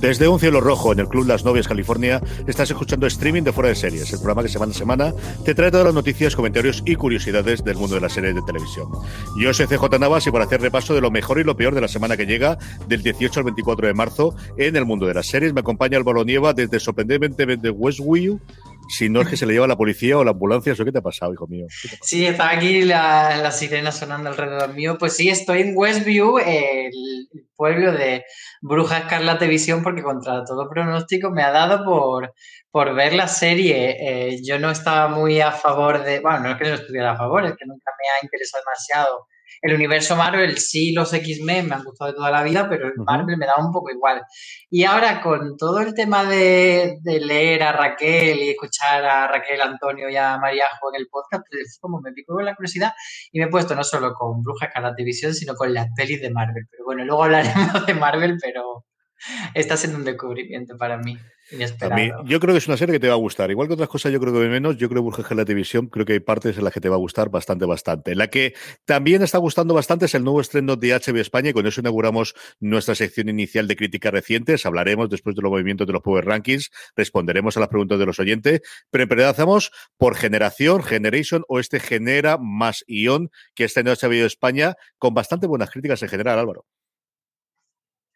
Desde un cielo rojo en el Club Las Novias, California, estás escuchando streaming de Fuera de Series, el programa que semana a semana te trae todas las noticias, comentarios y curiosidades del mundo de las series de televisión. Yo soy CJ Navas y para hacer repaso de lo mejor y lo peor de la semana que llega, del 18 al 24 de marzo, en el mundo de las series, me acompaña Álvaro Nieva desde sorprendentemente de Westview, si no es que se le lleva la policía o la ambulancia, ¿eso qué te ha pasado, hijo mío? Sí, está aquí la, la, sirena sonando alrededor mío. Pues sí, estoy en Westview, el pueblo de Bruja Escarlata Visión, porque contra todo pronóstico me ha dado por, por ver la serie. Eh, yo no estaba muy a favor de, bueno, no es que no estuviera a favor, es que nunca me ha interesado demasiado el universo Marvel, sí, los X-Men me han gustado de toda la vida, pero el Marvel me da un poco igual. Y ahora con todo el tema de, leer a Raquel y escuchar a Raquel, Antonio y a Mariajo en el podcast, pues como me pico con la curiosidad y me he puesto no solo con Bruja la Televisión, sino con las pelis de Marvel. Pero bueno, luego hablaremos de Marvel, pero está siendo un descubrimiento para mí. A mí, yo creo que es una serie que te va a gustar. Igual que otras cosas, yo creo que menos. Yo creo que la televisión, creo que hay partes en las que te va a gustar bastante, bastante. La que también está gustando bastante es el nuevo estreno de HBO España y con eso inauguramos nuestra sección inicial de críticas recientes. Hablaremos después de los movimientos de los Power Rankings, responderemos a las preguntas de los oyentes, pero empezamos por generación, Generation o este genera más ion que está en HBO España con bastante buenas críticas en general, Álvaro.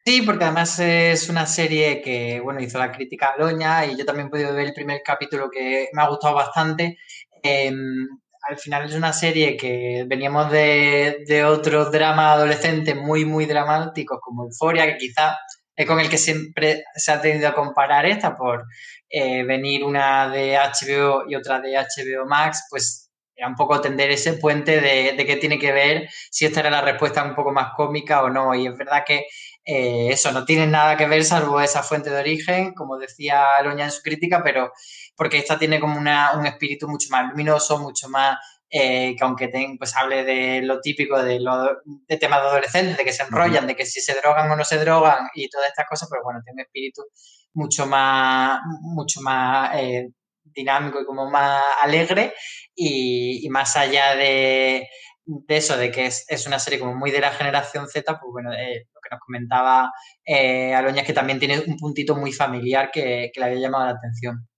Sí, porque además es una serie que, bueno, hizo la crítica a Loña y yo también he podido ver el primer capítulo que me ha gustado bastante. Em, al final es una serie que veníamos de, de otros dramas adolescentes muy, muy dramáticos como Euforia, que quizá es con el que siempre se ha tenido a comparar esta por eh, venir una de HBO y otra de HBO Max, pues era un poco tender ese puente de, de qué tiene que ver si esta era la respuesta un poco más cómica o no. Y es verdad que eh, eso no tiene nada que ver salvo esa fuente de origen, como decía Loña en su crítica, pero porque esta tiene como una, un espíritu mucho más luminoso, mucho más eh, que aunque pues hable de lo típico de, lo, de temas de adolescentes, de que se enrollan, de que si se drogan o no se drogan y todas estas cosas, pero bueno, tiene un espíritu mucho más, mucho más eh, dinámico y como más alegre y más allá de, de eso, de que es, es, una serie como muy de la generación Z, pues bueno, eh, nos comentaba eh, Aloña que también tiene un puntito muy familiar que, que, le había llamado la atención.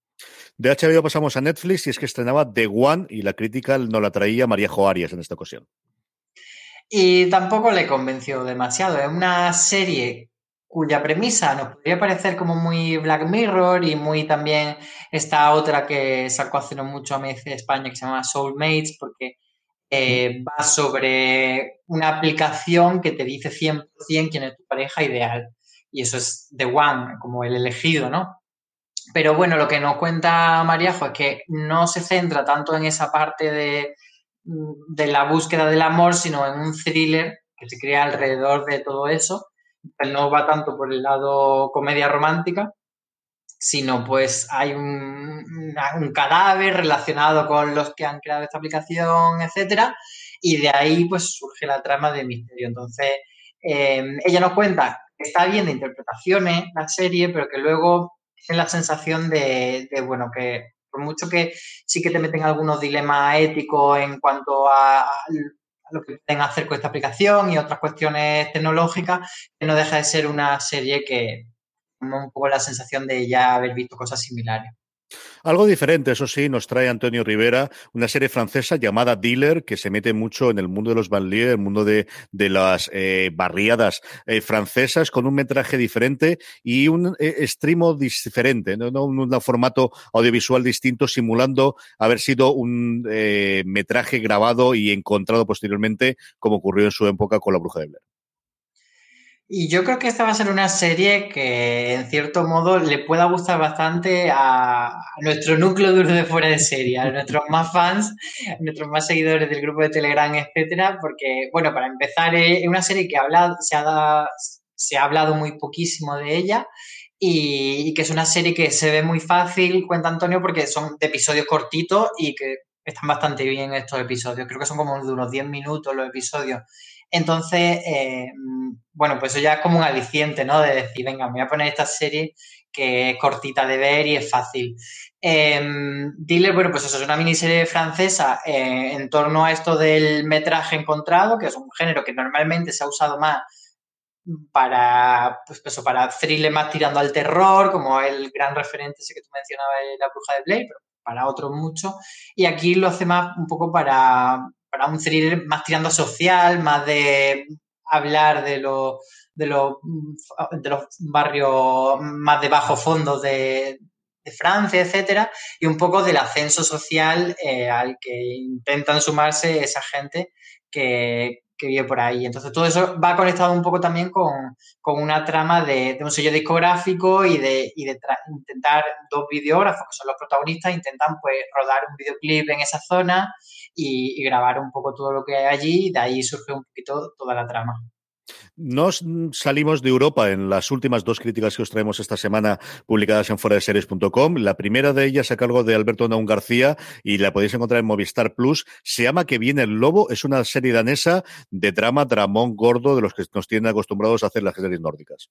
De HBO pasamos a Netflix y es que estrenaba The One y la crítica no la traía María Joarias en esta ocasión. Y tampoco le convenció demasiado. Es una serie cuya premisa nos podría parecer como muy Black Mirror y muy también esta otra que sacó hace no mucho a MC España que se llama Soulmates, porque eh, va sobre una aplicación que te dice 100% quién es tu pareja ideal. Y eso es The One, como el elegido, ¿no? Pero bueno, lo que nos cuenta Mariajo es que no se centra tanto en esa parte de, de la búsqueda del amor, sino en un thriller que se crea alrededor de todo eso. No va tanto por el lado comedia romántica, sino pues hay un, cadáver relacionado con los que han creado esta aplicación, etcétera, y de ahí pues surge la trama de misterio. Entonces, eh, ella nos cuenta que está bien de interpretaciones la serie, pero que luego tiene la sensación de, bueno, que por mucho que sí que te meten algunos dilemas éticos en cuanto a, lo que pueden hacer con esta aplicación y otras cuestiones tecnológicas, que no deja de ser una serie que, un poco la sensación de ya haber visto cosas similares. Algo diferente, eso sí, nos trae Antonio Rivera, una serie francesa llamada Dealer, que se mete mucho en el mundo de los banlieues, el mundo de, de las eh, barriadas eh, francesas, con un metraje diferente y un eh, diferente, ¿no? Un, un, formato audiovisual distinto, simulando haber sido un eh, metraje grabado y encontrado posteriormente, como ocurrió en su época con La Bruja de Blair. Y yo creo que esta va a ser una serie que, en cierto modo, le pueda gustar bastante a, nuestro núcleo duro de fuera de serie, a nuestros más fans, a nuestros más seguidores del grupo de Telegram, etcétera, porque, bueno, para empezar, es una serie que habla, se, ha, se ha hablado muy poquísimo de ella y, y, que es una serie que se ve muy fácil, cuenta Antonio, porque son de episodios cortitos y que están bastante bien estos episodios. Creo que son como de unos 10 minutos los episodios. Entonces, eh, bueno, pues eso ya es como un aliciente, ¿no? De decir, venga, me voy a poner esta serie que es cortita de ver y es fácil. Eh, Dile, bueno, pues eso es una miniserie francesa eh, en torno a esto del metraje encontrado, que es un género que normalmente se ha usado más para, pues eso, para thriller más tirando al terror, como el gran referente ese que tú mencionabas, La Bruja de Blade, pero para otros mucho. Y aquí lo hace más un poco para, para un thriller más tirando social, más de hablar de los de los, de los barrios más de bajo fondo de, Francia, etcétera, y un poco del ascenso social eh, al que intentan sumarse esa gente que, que vive por ahí. Entonces, todo eso va conectado un poco también con, con una trama de, de, un sello discográfico y de, y de intentar dos videógrafos, que son los protagonistas, intentan pues rodar un videoclip en esa zona y, grabar un poco todo lo que hay allí, y de ahí surge un poquito toda la trama. Nos salimos de Europa en las últimas dos críticas que os traemos esta semana publicadas en foradeseries.com. La primera de ellas a cargo de Alberto Naun García y la podéis encontrar en Movistar Plus. Se llama Que viene el lobo. Es una serie danesa de drama, dramón gordo de los que nos tienen acostumbrados a hacer las series nórdicas.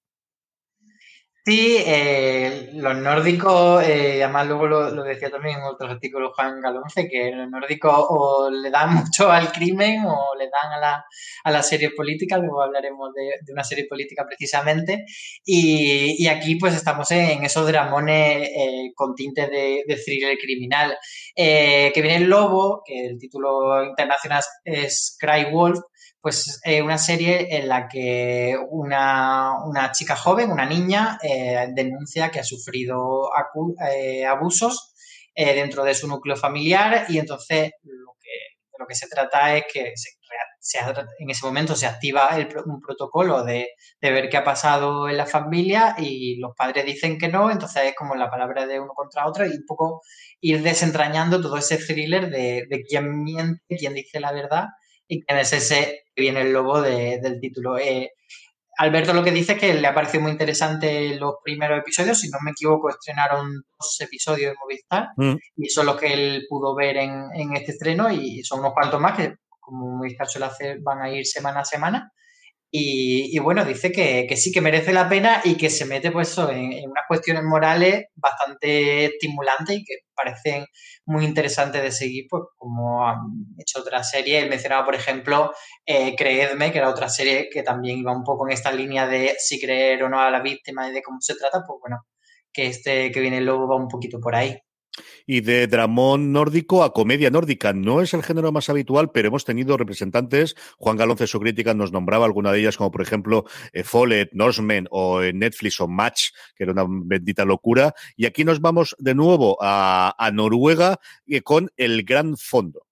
Sí, eh, los nórdicos, eh, además luego lo, lo, decía también en otros artículos Juan Galonce, que los nórdicos o le dan mucho al crimen o le dan a la, a la serie política, luego hablaremos de, de una serie política precisamente, y, y, aquí pues estamos en esos dramones eh, con tinte de, de thriller criminal. Eh, que viene el lobo, que el título internacional es Cry Wolf, pues eh, una serie en la que una, una chica joven, una niña, eh, denuncia que ha sufrido eh, abusos eh, dentro de su núcleo familiar y entonces lo que, de lo que se trata es que se, se, en ese momento se activa el, un protocolo de, de, ver qué ha pasado en la familia y los padres dicen que no, entonces es como la palabra de uno contra otro y un poco ir desentrañando todo ese thriller de, de quién miente, quién dice la verdad y quién es ese que viene el lobo de, del título. Eh, Alberto lo que dice es que le ha parecido muy interesante los primeros episodios, si no me equivoco, estrenaron dos episodios de Movistar mm. y son los que él pudo ver en, en, este estreno y son unos cuantos más que como Movistar suele hacer van a ir semana a semana y, bueno, dice que, que, sí que merece la pena y que se mete pues en, en, unas cuestiones morales bastante estimulantes y que parecen muy interesantes de seguir, pues como han hecho otras series. Él mencionaba, por ejemplo, eh, Creedme, que era otra serie que también iba un poco en esta línea de si creer o no a la víctima y de cómo se trata, pues bueno, que este que viene luego va un poquito por ahí y de dramón nórdico a comedia nórdica. No es el género más habitual, pero hemos tenido representantes. Juan Galonce, su crítica, nos nombraba alguna de ellas, como por ejemplo eh, Follet, Norseman o Netflix o Match, que era una bendita locura. Y aquí nos vamos de nuevo a, a Noruega eh, con El Gran Fondo.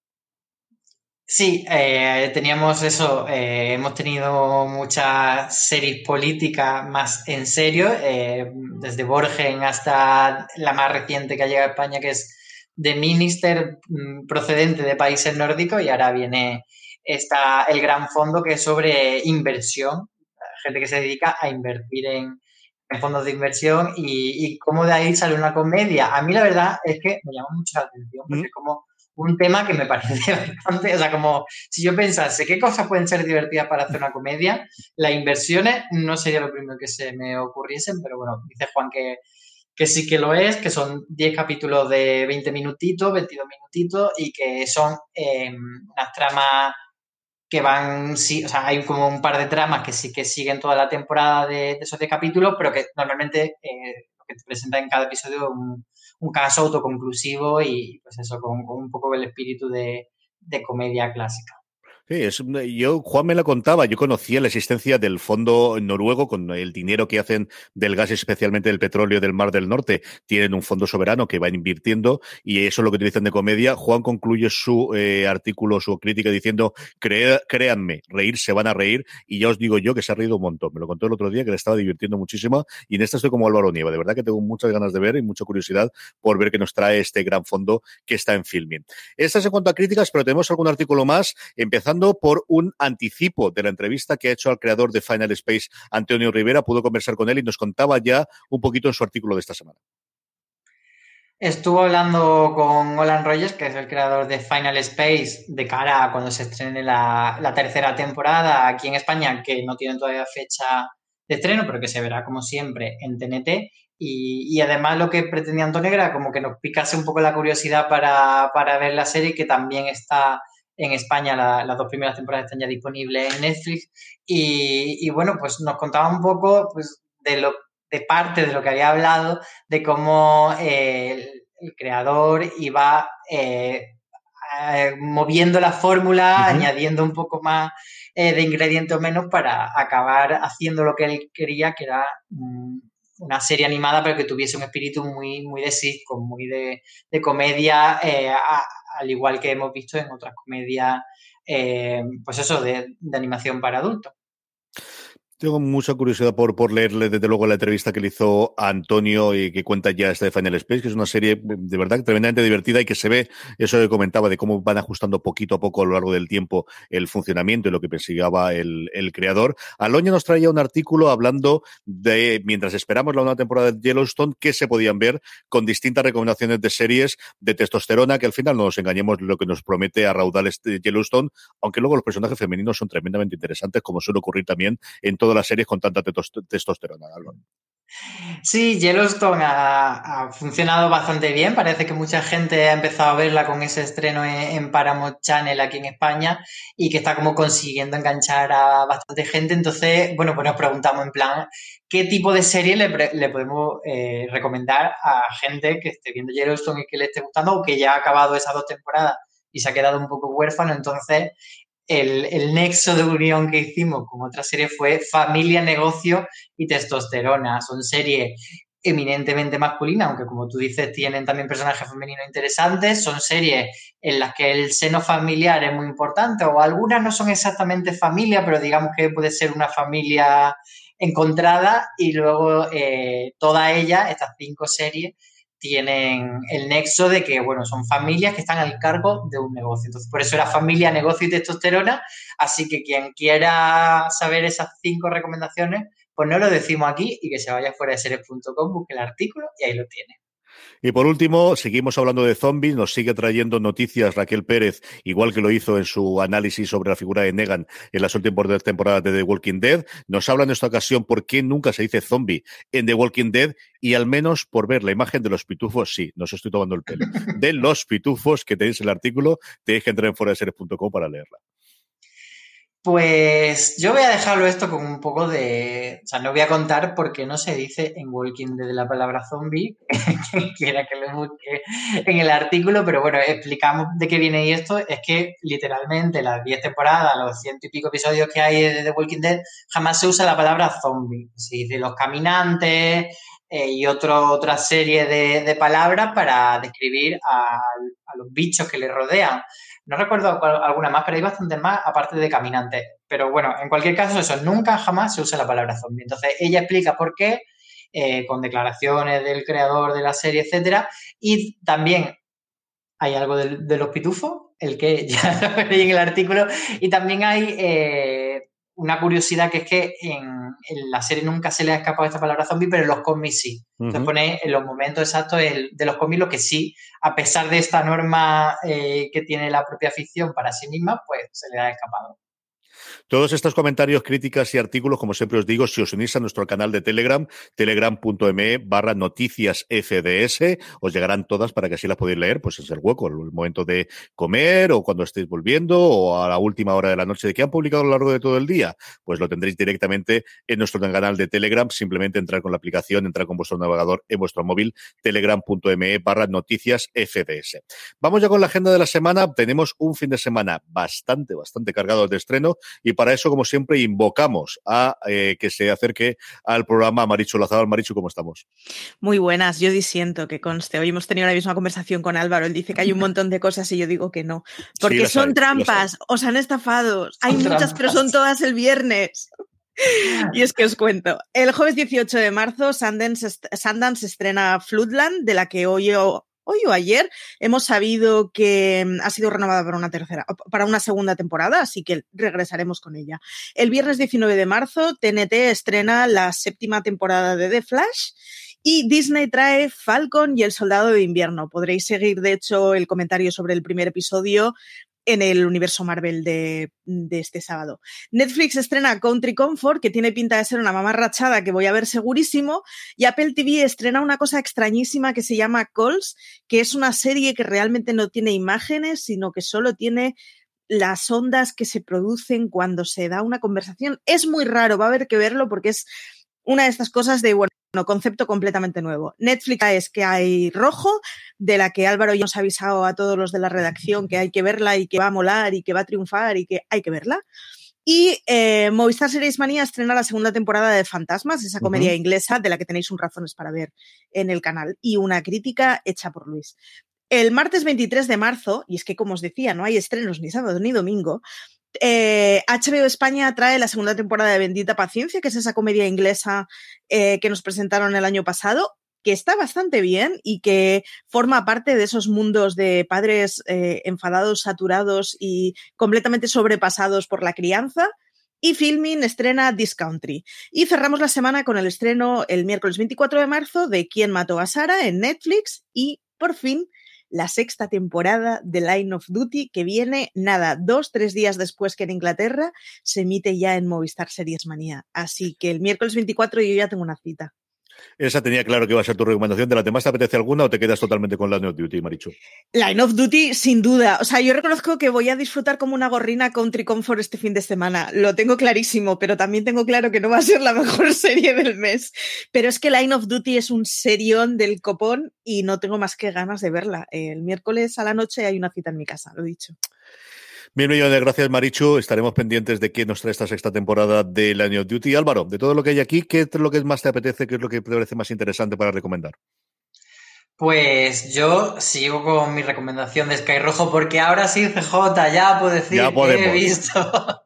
Sí, eh, teníamos eso, eh, hemos tenido muchas series políticas más en serio, eh, desde Borgen hasta la más reciente que ha llegado a España, que es The Minister, mm, procedente de países nórdicos, y ahora viene esta, el gran fondo que es sobre inversión, gente que se dedica a invertir en, en fondos de inversión y, y, cómo de ahí sale una comedia. A mí la verdad es que me llama mucho la atención, porque mm. como un tema que me parece bastante, o sea, como si yo pensase qué cosas pueden ser divertidas para hacer una comedia, las inversiones no sería lo primero que se me ocurriesen, pero bueno, dice Juan que, que sí que lo es, que son 10 capítulos de 20 minutitos, 22 minutitos y que son eh, unas tramas que van, sí, o sea, hay como un par de tramas que sí que siguen toda la temporada de, esos 10 capítulos, pero que normalmente eh, lo que te presenta en cada episodio un, un caso autoconclusivo y pues eso, con, un poco el espíritu de comedia clásica. Sí, es, yo, Juan me lo contaba, yo conocía la existencia del fondo noruego con el dinero que hacen del gas, especialmente del petróleo del Mar del Norte. Tienen un fondo soberano que van invirtiendo y eso es lo que utilizan de comedia. Juan concluye su eh, artículo, su crítica diciendo, créanme, reír se van a reír y ya os digo yo que se ha reído un montón. Me lo contó el otro día que le estaba divirtiendo muchísimo y en esta estoy como Álvaro Nieva. De verdad que tengo muchas ganas de ver y mucha curiosidad por ver qué nos trae este gran fondo que está en filming. Estas en cuanto a críticas, pero tenemos algún artículo más, empezando por un anticipo de la entrevista que ha hecho al creador de Final Space, Antonio Rivera. Pudo conversar con él y nos contaba ya un poquito en su artículo de esta semana. Estuvo hablando con Olan Rogers, que es el creador de Final Space, de cara a cuando se estrene la, tercera temporada aquí en España, que no tiene todavía fecha de estreno, pero que se verá como siempre en TNT. Y, además lo que pretendía Antonio era como que nos picase un poco la curiosidad para ver la serie, que también está en España las dos primeras temporadas están ya disponibles en Netflix. Y, bueno, pues nos contaba un poco pues, de, lo, de parte de lo que había hablado, de cómo eh, el, creador iba eh, moviendo la fórmula, añadiendo un poco más eh, de ingredientes o menos para acabar haciendo lo que él quería, que era mm, una serie animada, pero que tuviese un espíritu muy, muy de sitcom, muy de, comedia, al igual que hemos visto en otras comedias, eh, pues eso, de, de animación para adultos. Tengo mucha curiosidad por, por leerle desde luego la entrevista que le hizo a Antonio y que cuenta ya esta de Final Space, que es una serie de verdad tremendamente divertida y que se ve eso que comentaba de cómo van ajustando poquito a poco a lo largo del tiempo el funcionamiento y lo que persigaba el, el creador. Aloña nos traía un artículo hablando de, mientras esperamos la nueva temporada de Yellowstone, que se podían ver con distintas recomendaciones de series de testosterona, que al final no nos engañemos lo que nos promete a raudales de Yellowstone, aunque luego los personajes femeninos son tremendamente interesantes, como suele ocurrir también en las series con tanta testosterona. Sí, Yellowstone ha, funcionado bastante bien. Parece que mucha gente ha empezado a verla con ese estreno en, Paramount Channel aquí en España y que está como consiguiendo enganchar a bastante gente. Entonces, bueno, pues nos preguntamos en plan, ¿qué tipo de serie le, podemos eh, recomendar a gente que esté viendo Yellowstone y que le esté gustando o que ya ha acabado esas dos temporadas y se ha quedado un poco huérfano? Entonces, el, nexo de unión que hicimos con otra serie fue Familia, Negocio y Testosterona. Son series eminentemente masculinas, aunque como tú dices tienen también personajes femeninos interesantes, son series en las que el seno familiar es muy importante, o algunas no son exactamente familia, pero digamos que puede ser una familia encontrada y luego eh, toda ella, estas cinco series, tienen el nexo de que, bueno, son familias que están al cargo de un negocio. Entonces, por eso era familia, negocio y testosterona. Así que quien quiera saber esas cinco recomendaciones, pues no lo decimos aquí y que se vaya fuera de seres.com, busque el artículo y ahí lo tiene. Y por último, seguimos hablando de zombies, nos sigue trayendo noticias Raquel Pérez, igual que lo hizo en su análisis sobre la figura de Negan en las últimas temporadas de The Walking Dead. Nos habla en esta ocasión por qué nunca se dice zombie en The Walking Dead y al menos por ver la imagen de los pitufos, sí, no os estoy tomando el pelo, de los pitufos que tenéis en el artículo, tenéis que entrar en foraseres.com para leerla. Pues yo voy a dejarlo esto con un poco de. O sea, no voy a contar porque no se dice en Walking Dead la palabra zombie, quien quiera que lo busque en el artículo, pero bueno, explicamos de qué viene esto. Es que literalmente las 10 temporadas, los ciento y pico episodios que hay de The Walking Dead, jamás se usa la palabra zombie. Se dice los caminantes eh, y otro, otra serie de, palabras para describir a, a los bichos que le rodean. No recuerdo alguna más, pero hay bastante más aparte de caminantes. Pero bueno, en cualquier caso, eso, nunca jamás se usa la palabra zombie. Entonces, ella explica por qué, eh, con declaraciones del creador de la serie, etcétera. Y también hay algo de, los pitufos, el que ya lo veréis en el artículo. Y también hay eh, una curiosidad que es que en, la serie nunca se le ha escapado esta palabra zombie, pero en los cómics sí. Entonces pone en los momentos exactos de los cómics lo que sí, a pesar de esta norma eh, que tiene la propia ficción para sí misma, pues se le ha escapado. Todos estos comentarios, críticas y artículos, como siempre os digo, si os unís a nuestro canal de Telegram, telegram.me barra noticias FDS, os llegarán todas para que así las podáis leer, pues es el hueco, el momento de comer o cuando estéis volviendo o a la última hora de la noche. De que han publicado a lo largo de todo el día, pues lo tendréis directamente en nuestro canal de Telegram, simplemente entrar con la aplicación, entrar con vuestro navegador en vuestro móvil, telegram.me barra noticias FDS. Vamos ya con la agenda de la semana, tenemos un fin de semana bastante, bastante cargado de estreno y para eso, como siempre, invocamos a eh, que se acerque al programa Marichu Lazaro. Marichu, ¿cómo estamos? Muy buenas, yo disiento que conste. Hoy hemos tenido la misma conversación con Álvaro. Él dice que hay un montón de cosas y yo digo que no. Porque son trampas, os han estafado. Hay muchas, pero son todas el viernes. Y es que os cuento. El jueves 18 de marzo, Sundance, Sundance estrena Floodland, de la que hoy hoy o ayer hemos sabido que mm, ha sido renovada para una tercera, para una segunda temporada, así que regresaremos con ella. El viernes 19 de marzo, TNT estrena la séptima temporada de The Flash. Y Disney trae Falcon y el Soldado de Invierno. Podréis seguir, de hecho, el comentario sobre el primer episodio en el universo Marvel de, este sábado. Netflix estrena Country Comfort, que tiene pinta de ser una mamarrachada que voy a ver segurísimo, y Apple TV estrena una cosa extrañísima que se llama Calls, que es una serie que realmente no tiene imágenes, sino que solo tiene las ondas que se producen cuando se da una conversación. Es muy raro, va a haber que verlo porque es una de estas cosas de, bueno, concepto completamente nuevo. Netflix es que hay rojo, de la que Álvaro ya nos ha avisado a todos los de la redacción que hay que verla y que va a molar y que va a triunfar y que hay que verla. Y eh, Movistar Series Manía estrena la segunda temporada de Fantasmas, esa comedia inglesa de la que tenéis un razones para ver en el canal, y una crítica hecha por Luis. El martes 23 de marzo, y es que como os decía, no hay estrenos ni sábado ni domingo, HBO eh, España trae la segunda temporada de Bendita Paciencia, que es esa comedia inglesa eh, que nos presentaron el año pasado, que está bastante bien y que forma parte de esos mundos de padres eh, enfadados, saturados y completamente sobrepasados por la crianza. Y Filming estrena This Country. Y cerramos la semana con el estreno el miércoles 24 de marzo de Quién mató a Sara en Netflix y por fin la sexta temporada de Line of Duty, que viene, nada, dos, tres días después que en Inglaterra, se emite ya en Movistar Series Manía. Así que el miércoles 24 yo ya tengo una cita. Esa tenía claro que iba a ser tu recomendación. ¿De las demás te apetece alguna o te quedas totalmente con Line of Duty, Marichu? Line of Duty, sin duda. O sea, yo reconozco que voy a disfrutar como una gorrina Country Comfort este fin de semana. Lo tengo clarísimo, pero también tengo claro que no va a ser la mejor serie del mes. Pero es que Line of Duty es un serión del copón y no tengo más que ganas de verla. El miércoles a la noche hay una cita en mi casa, lo he dicho. Mil millones de gracias, Marichu. Estaremos pendientes de qué nos trae esta sexta temporada de la New Duty. Álvaro, de todo lo que hay aquí, ¿qué es lo que más te apetece? ¿Qué es lo que te parece más interesante para recomendar? Pues yo sigo con mi recomendación de Sky Rojo porque ahora sí, CJ, ya puedo decir que he visto.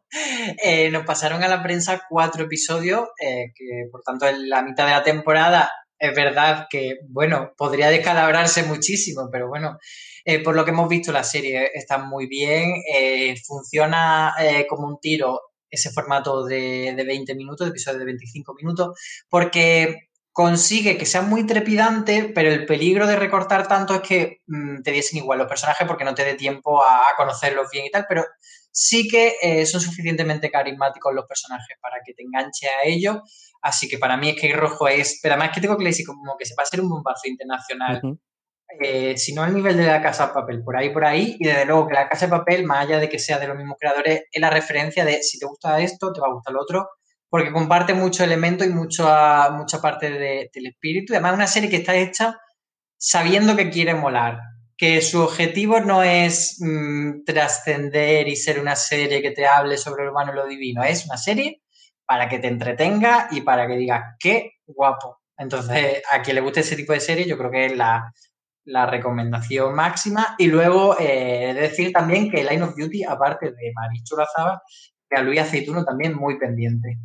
Eh, nos pasaron a la prensa cuatro episodios, eh, que por tanto en la mitad de la temporada es verdad que, bueno, podría descalabrarse muchísimo, pero bueno, eh, por lo que hemos visto, la serie está muy bien, eh, funciona eh, como un tiro ese formato de, de 20 minutos, de episodio de 25 minutos, porque consigue que sea muy trepidante, pero el peligro de recortar tanto es que mm, te diesen igual los personajes porque no te dé tiempo a, conocerlos bien y tal, pero sí que son suficientemente carismáticos los personajes para que te enganche a ellos Así que para mí es que Rojo es, pero además que tengo que decir como que se va a ser un bombazo internacional. Eh, si no al nivel de la Casa de Papel, por ahí, por ahí, y desde luego que la Casa de Papel, más allá de que sea de los mismos creadores, es la referencia de si te gusta esto, te va a gustar lo otro, porque comparte mucho elemento y mucho, mucha parte del espíritu, además es una serie que está hecha sabiendo que quiere molar, que su objetivo no es mm, trascender y ser una serie que te hable sobre lo humano y lo divino, es una serie para que te entretenga y para que digas, qué guapo. Entonces, a quien le guste ese tipo de serie, yo creo que es la, recomendación máxima. Y luego, eh, decir también que Line of Duty, aparte de Marichu Lazaba, que a Luis Aceituno también muy pendiente.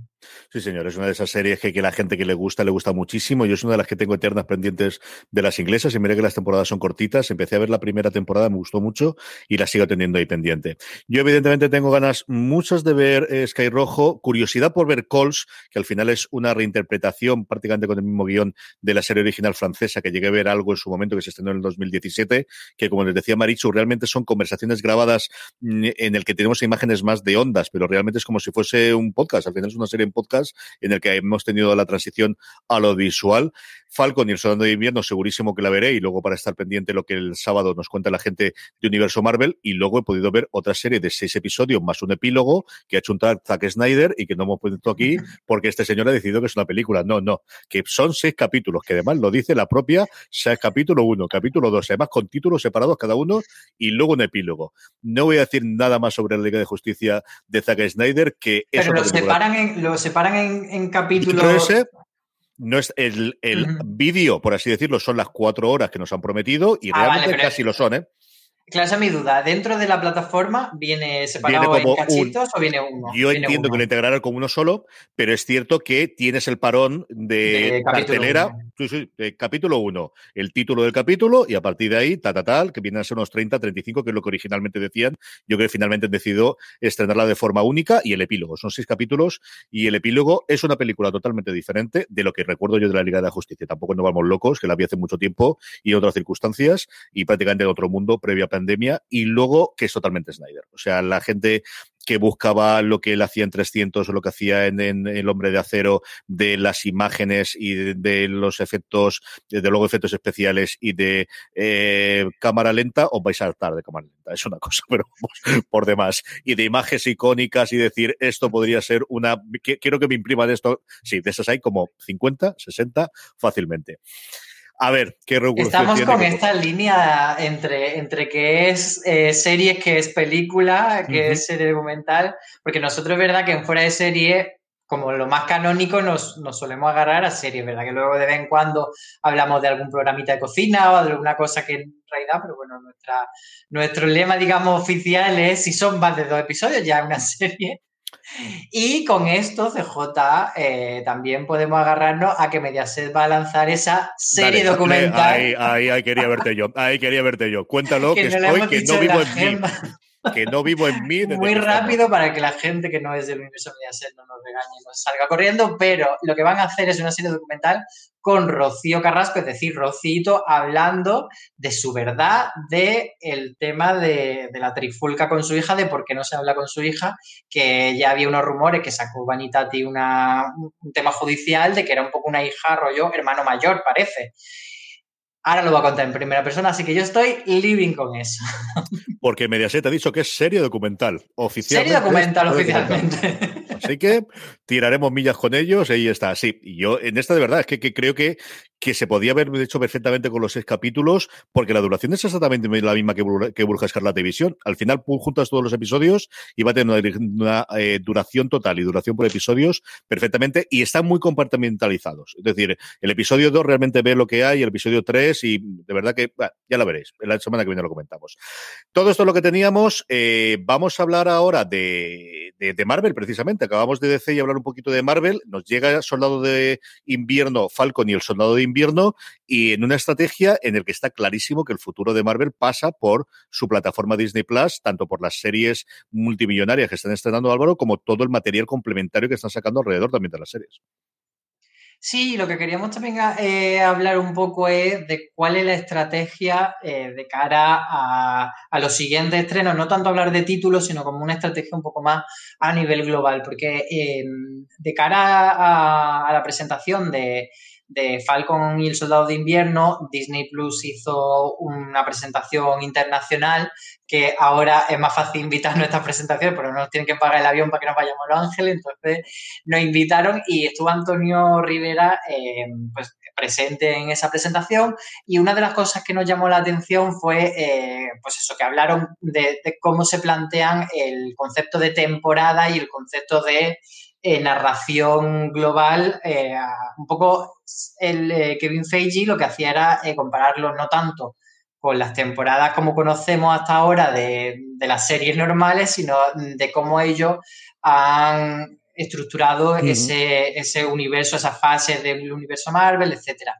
Sí, señor, es una de esas series que, que la gente que le gusta, le gusta muchísimo. Yo es una de las que tengo eternas pendientes de las inglesas y mira que las temporadas son cortitas. Empecé a ver la primera temporada, me gustó mucho y la sigo teniendo ahí pendiente. Yo evidentemente tengo ganas muchas de ver eh, Sky Rojo, curiosidad por ver Calls, que al final es una reinterpretación prácticamente con el mismo guion de la serie original francesa, que llegué a ver algo en su momento que se estrenó en el 2017, que como les decía Marichu, realmente son conversaciones grabadas mm, en el que tenemos imágenes más de ondas, pero realmente es como si fuese un podcast. Al final es una serie en podcast en el que hemos tenido la transición a lo visual. Falcon y el Soldado de Invierno, segurísimo que la veré, y luego para estar pendiente lo que el sábado nos cuenta la gente de Universo Marvel, y luego he podido ver otra serie de seis episodios más un epílogo que ha hecho un Zack Snyder y que no hemos puesto aquí porque este señor ha decidido que es una película. No, no, que son seis capítulos, que además lo dice la propia, sea capítulo uno, capítulo dos, además con títulos separados cada uno y luego un epílogo. No voy a decir nada más sobre la Liga de Justicia de Zack Snyder, que es Pero lo separan, en, lo separan en, capítulos no es el, vídeo, por así decirlo, son las cuatro horas que nos han prometido y ah, realmente casi lo son, ¿eh? Es mi duda. ¿Dentro de la plataforma viene separado en cachitos o viene uno? Yo entiendo que lo integrarán como uno solo, pero es cierto que tienes el parón de, cartelera, capítulo 1, el título del capítulo y a partir de ahí, ta, ta, tal, que vienen a ser unos 30, 35, que es lo que originalmente decían. Yo creo que finalmente han decidido estrenarla de forma única y el epílogo. Son seis capítulos y el epílogo es una película totalmente diferente de lo que recuerdo yo de la Liga de la Justicia. Tampoco nos vamos locos, que la vi hace mucho tiempo y en otras circunstancias y prácticamente en otro mundo previa a pandemia y luego que es totalmente Snyder. O sea, la gente que buscaba lo que él hacía en 300 o lo que hacía en, El Hombre de Acero de las imágenes y de, los efectos, de luego efectos especiales y de eh, cámara lenta, os vais a hartar de cámara lenta. Es una cosa, pero por demás. Y de imágenes icónicas y decir, esto podría ser una... Quiero que me imprima de esto. Sí, de esas hay como 50, 60 fácilmente. A ver, ¿qué Estamos con esta línea entre, entre que es eh, serie, que es película, que es serie documental, porque nosotros es verdad que en fuera de serie, como lo más canónico, nos, nos solemos agarrar a series, ¿verdad? Que luego de vez en cuando hablamos de algún programita de cocina o de alguna cosa que en realidad, pero bueno, nuestra, nuestro lema, digamos, oficial es si son más de dos episodios, ya es una serie. Y con esto, CJ, eh, también podemos agarrarnos a que Mediaset va a lanzar esa serie documental. Ahí, ahí, quería verte yo. Ahí quería verte yo. Cuéntalo que, estoy, que no vivo en mí que no vivo en mí. Muy rápido para que la gente que no es del universo Mediaset no nos regañe y nos salga corriendo, pero lo que van a hacer es una serie documental con Rocío Carrasco, es decir, Rocito hablando de su verdad, de el tema de, la trifulca con su hija, de por qué no se habla con su hija, que ya había unos rumores que sacó Vanitati una, un tema judicial de que era un poco una hija rollo hermano mayor, parece. Ahora lo voy a contar en primera persona, así que yo estoy living con eso. Porque Mediaset ha dicho que es serie documental, oficialmente. Serie documental, oficialmente. Así que tiraremos millas con ellos y ahí está. Sí, y yo en esta de verdad es que, creo que, que se podía haber hecho perfectamente con los seis capítulos, porque la duración es exactamente la misma que, que Burja Escarlata Visión. Al final juntas todos los episodios y va a tener una, eh, duración total y duración por episodios perfectamente y están muy compartimentalizados. Es decir, el episodio 2 realmente ve lo que hay, el episodio 3 y de verdad que ya la veréis. La semana que viene lo comentamos. Todo esto es lo que teníamos. Eh, vamos a hablar ahora de, de, Marvel, precisamente. Acabamos de DC y hablar un poquito de Marvel. Nos llega Soldado de Invierno, Falcon y el Soldado de Invierno, y en una estrategia en el que está clarísimo que el futuro de Marvel pasa por su plataforma Disney Plus, tanto por las series multimillonarias que están estrenando Álvaro, como todo el material complementario que están sacando alrededor también de las series. Sí, lo que queríamos también eh, hablar un poco es de cuál es la estrategia eh, de cara a, los siguientes estrenos, no tanto hablar de títulos, sino como una estrategia un poco más a nivel global, porque eh, de cara a la presentación de, de Falcon y el Soldado de Invierno, Disney Plus hizo una presentación internacional que ahora es más fácil invitarnos a estas presentaciones, pero no nos tienen que pagar el avión para que nos vayamos a Los Ángeles, entonces nos invitaron y estuvo Antonio Rivera eh, pues, presente en esa presentación y una de las cosas que nos llamó la atención fue eh, pues eso, que hablaron de cómo se plantean el concepto de temporada y el concepto de narración global, eh, un poco el eh, Kevin Feige lo que hacía era eh, compararlo no tanto con las temporadas como conocemos hasta ahora de, las series normales, sino de cómo ellos han estructurado ese, ese universo, esa fase del universo Marvel, etcétera.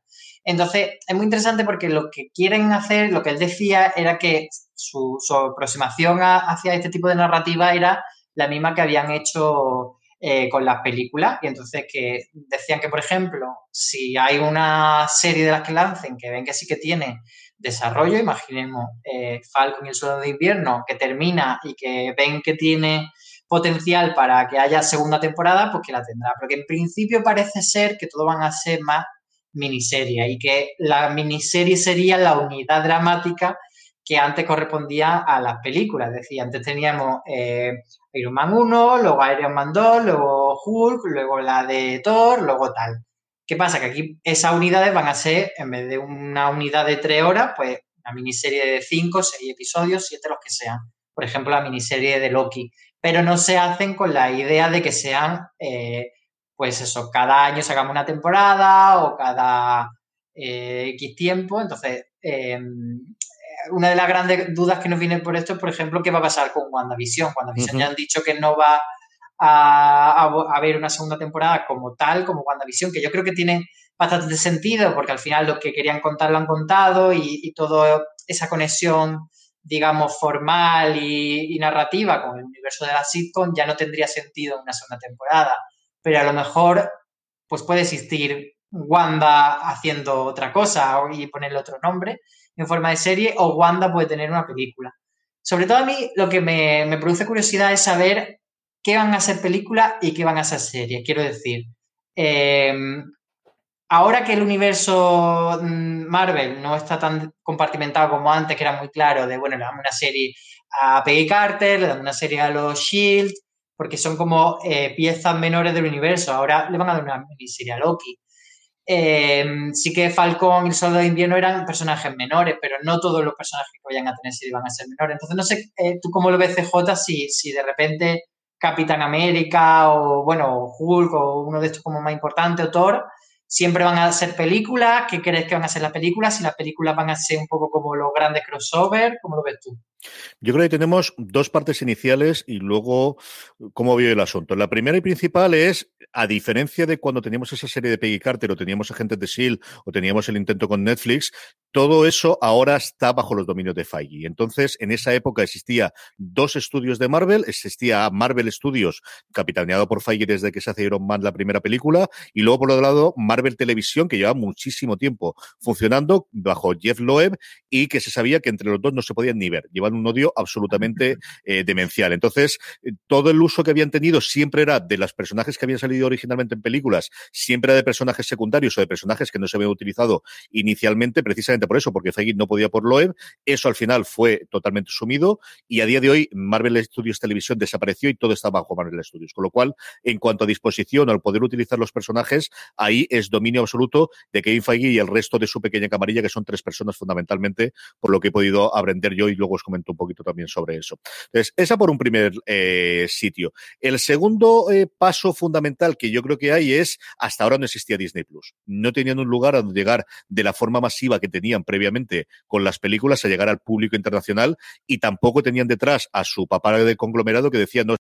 Entonces, es muy interesante porque lo que quieren hacer, lo que él decía, era que su, aproximación hacia este tipo de narrativa era la misma que habían hecho eh, con las películas. Y entonces que decían que, por ejemplo, si hay una serie de las que lancen que ven que sí que tiene desarrollo, imaginemos eh, Falcon y el Soldado de Invierno, que termina y que ven que tiene potencial para que haya segunda temporada, pues que la tendrá. Porque en principio parece ser que todo van a ser más miniserie y que la miniserie sería la unidad dramática que antes correspondía a las películas. Es decir, antes teníamos eh, Iron Man 1, luego Iron Man 2, luego Hulk, luego la de Thor, luego tal. ¿Qué pasa? Que aquí esas unidades van a ser, en vez de una unidad de tres horas, pues una miniserie de cinco, seis episodios, siete, los que sean. Por ejemplo, la miniserie de Loki. Pero no se hacen con la idea de que sean eh, pues eso, cada año sacamos una temporada o cada eh, X tiempo. Entonces, em, una de las grandes dudas que nos vienen por esto es, por ejemplo, qué va a pasar con WandaVision. WandaVision ya han dicho que no va a, haber una segunda temporada como tal, como WandaVision, que yo creo que tiene bastante sentido, porque al final lo que querían contar lo han contado y, y toda esa conexión, digamos, formal y, y, narrativa con el universo de la sitcom ya no tendría sentido en una segunda temporada pero a lo mejor pues puede existir Wanda haciendo otra cosa y ponerle otro nombre en forma de serie o Wanda puede tener una película. Sobre todo a mí lo que me, produce curiosidad es saber qué van a ser películas y qué van a ser series. Quiero decir, em, ahora que el universo mm, Marvel no está tan compartimentado como antes, que era muy claro de, bueno, le damos una serie a Peggy Carter, le damos una serie a los Shield, porque son como eh, piezas menores del universo. Ahora le van a dar una miniserie a Loki. Eh, sí que Falcon y el Soldado de Invierno eran personajes menores, pero no todos los personajes que vayan a tener serie van a ser menores. Entonces, no sé, eh, tú cómo lo ves, CJ, si, si de repente Capitán América o, bueno, Hulk o uno de estos como más importante, o Thor, siempre van a ser películas. ¿Qué crees que van a ser las películas? Si las películas van a ser un poco como los grandes crossover, ¿cómo lo ves tú? Yo creo que tenemos dos partes iniciales y luego cómo veo el asunto. La primera y principal es, a diferencia de cuando teníamos esa serie de Peggy Carter o teníamos Agentes de S.H.I.E.L.D. o teníamos el intento con Netflix, todo eso ahora está bajo los dominios de Feige. Entonces, en esa época existía dos estudios de Marvel, existía Marvel Studios, capitaneado por Feige desde que se hace Iron Man la primera película, y luego por otro lado Marvel Televisión, que lleva muchísimo tiempo funcionando bajo Jeff Loeb y que se sabía que entre los dos no se podían ni ver un odio absolutamente eh, demencial. Entonces, eh, todo el uso que habían tenido siempre era de los personajes que habían salido originalmente en películas, siempre era de personajes secundarios o de personajes que no se habían utilizado inicialmente, precisamente por eso, porque Feige no podía por Loeb. Eso al final fue totalmente sumido y a día de hoy Marvel Studios Televisión desapareció y todo está bajo Marvel Studios. Con lo cual, en cuanto a disposición o al poder utilizar los personajes, ahí es dominio absoluto de Kevin Feige y el resto de su pequeña camarilla, que son tres personas fundamentalmente, por lo que he podido aprender yo y luego os un poquito también sobre eso. Entonces, esa por un primer eh, sitio. El segundo eh, paso fundamental que yo creo que hay es, hasta ahora no existía Disney Plus. No tenían un lugar a donde llegar de la forma masiva que tenían previamente con las películas a llegar al público internacional y tampoco tenían detrás a su papá de conglomerado que decía, no,